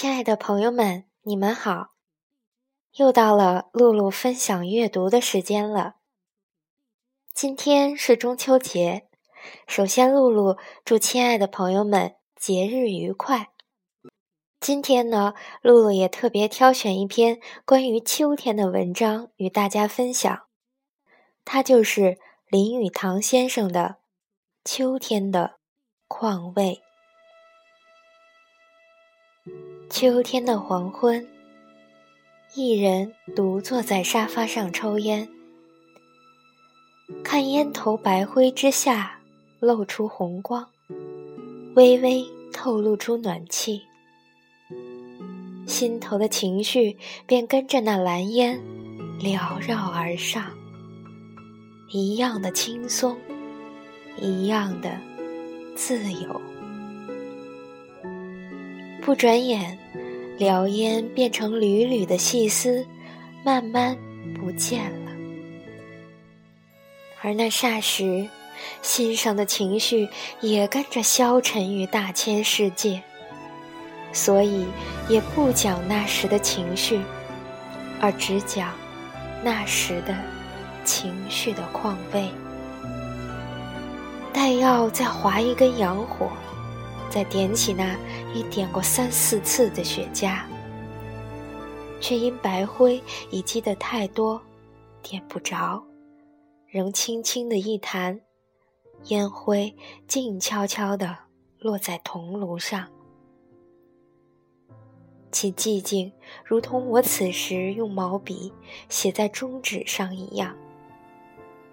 亲爱的朋友们，你们好！又到了露露分享阅读的时间了。今天是中秋节，首先露露祝亲爱的朋友们节日愉快。今天呢，露露也特别挑选一篇关于秋天的文章与大家分享，它就是林语堂先生的《秋天的况味》。秋天的黄昏，一人独坐在沙发上抽烟，看烟头白灰之下露出红光，微微透露出暖气，心头的情绪便跟着那蓝烟缭绕而上，一样的轻松，一样的自由。不转眼，燎烟变成缕缕的细丝，慢慢不见了。而那霎时，心上的情绪也跟着消沉于大千世界，所以也不讲那时的情绪，而只讲那时的情绪的况味。待要再划一根洋火。再点起那已点过三四次的雪茄，却因白灰已积得太多，点不着，仍轻轻的一弹，烟灰静悄悄地落在铜炉上，其寂静如同我此时用毛笔写在中纸上一样，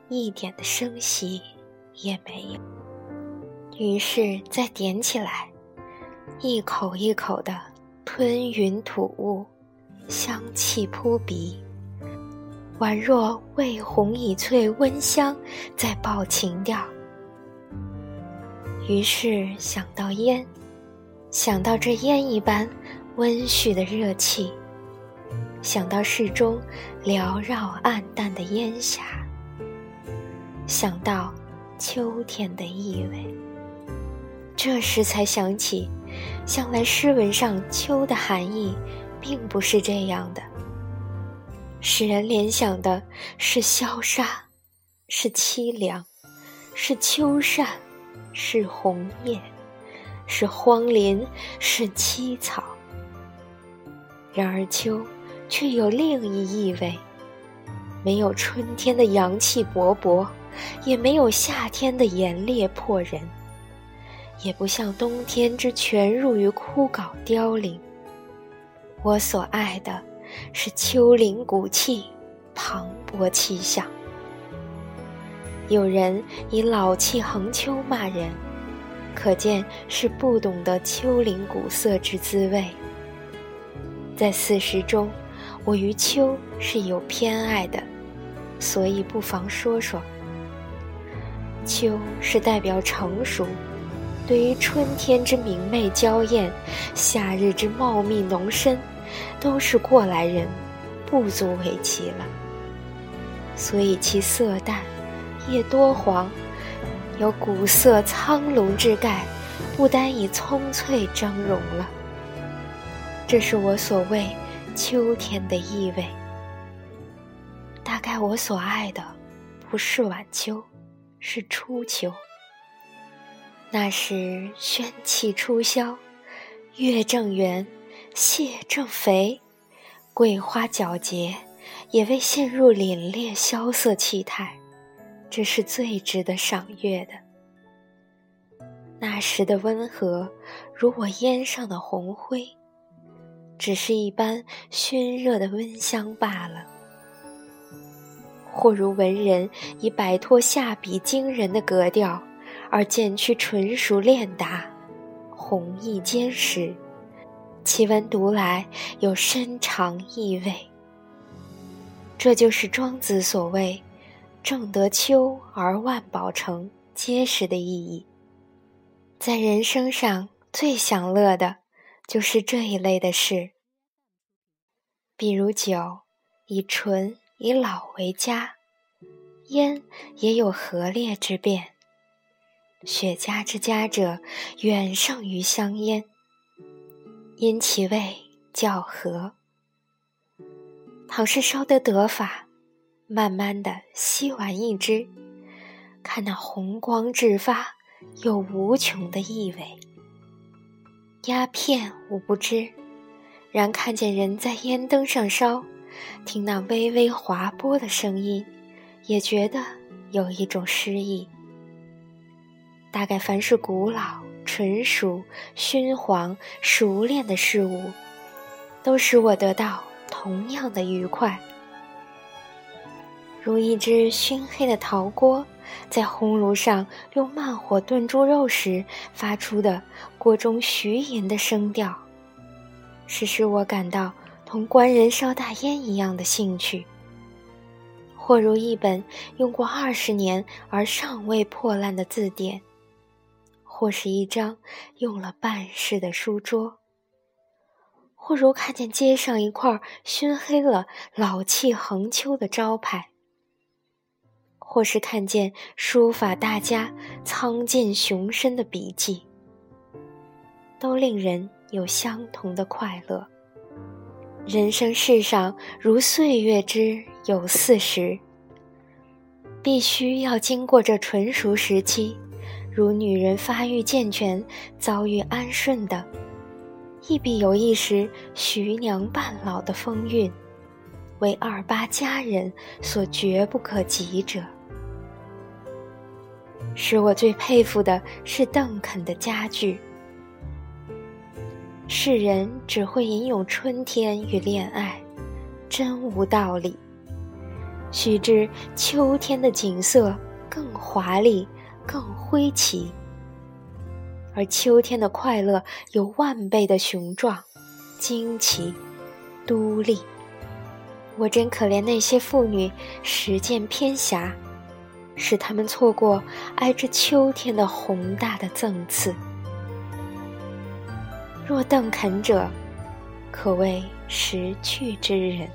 一点的声息也没有。于是再点起来，一口一口的吞云吐雾，香气扑鼻，宛若味红已翠，温香在爆情调。于是想到烟，想到这烟一般温煦的热气，想到室中缭绕暗淡的烟霞，想到秋天的意味。这时才想起，向来诗文上“秋”的含义，并不是这样的。使人联想的是萧杀，是凄凉，是秋扇，是红叶，是荒林，是凄草。然而秋，却有另一意味，没有春天的阳气勃勃，也没有夏天的炎烈迫人。也不像冬天之全入于枯槁凋零。我所爱的，是秋林古气，磅礴气象。有人以老气横秋骂人，可见是不懂得秋林古色之滋味。在四时中，我于秋是有偏爱的，所以不妨说说。秋是代表成熟。对于春天之明媚娇艳，夏日之茂密浓深，都是过来人，不足为奇了。所以其色淡，叶多黄，有古色苍龙之概，不单以葱翠峥嵘了。这是我所谓秋天的意味。大概我所爱的，不是晚秋，是初秋。那时宣气初消，月正圆，蟹正肥，桂花皎洁，也未陷入凛冽萧瑟气态，这是最值得赏月的。那时的温和，如我烟上的红灰，只是一般熏热的温香罢了；或如文人已摆脱下笔惊人的格调。而渐趋纯熟练达，弘毅坚实，其文读来有深长意味。这就是庄子所谓“正得秋而万宝成”结实的意义。在人生上最享乐的，就是这一类的事，比如酒，以醇以老为佳，烟也有和烈之变。雪茄之佳者，远胜于香烟。因其味较和。倘是烧得得法，慢慢的吸完一支，看那红光直发，有无穷的意味。鸦片我不知，然看见人在烟灯上烧，听那微微滑波的声音，也觉得有一种诗意。大概凡是古老、纯熟、熏黄、熟练的事物，都使我得到。同样的愉快，如一只熏黑的陶锅，在烘炉上用慢火炖猪肉时发出的锅中徐吟的声调，是使我感到同官人烧大烟一样的兴趣；或如一本用过二十年而尚未破烂的字典，或是一张用了半世的书桌。或如看见街上一块熏黑了、老气横秋的招牌，或是看见书法大家苍劲雄深的笔迹，都令人有相同的快乐。人生世上如岁月之有四十，必须要经过这纯熟时期，如女人发育健全、遭遇安顺的。亦必有一时徐娘半老的风韵，为二八佳人所绝不可及者。使我最佩服的是邓肯的家具。世人只会吟咏春天与恋爱，真无道理。须知秋天的景色更华丽，更灰奇。而秋天的快乐有万倍的雄壮、惊奇、独立。我真可怜那些妇女实践偏狭，使他们错过挨着秋天的宏大的赠赐。若邓肯者，可谓识趣之人。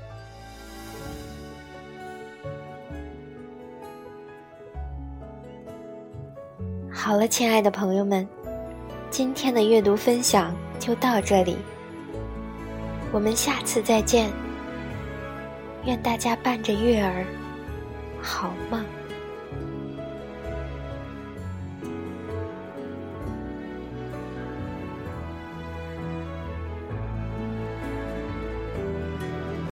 好了，亲爱的朋友们。今天的阅读分享就到这里，我们下次再见。愿大家伴着月儿好梦。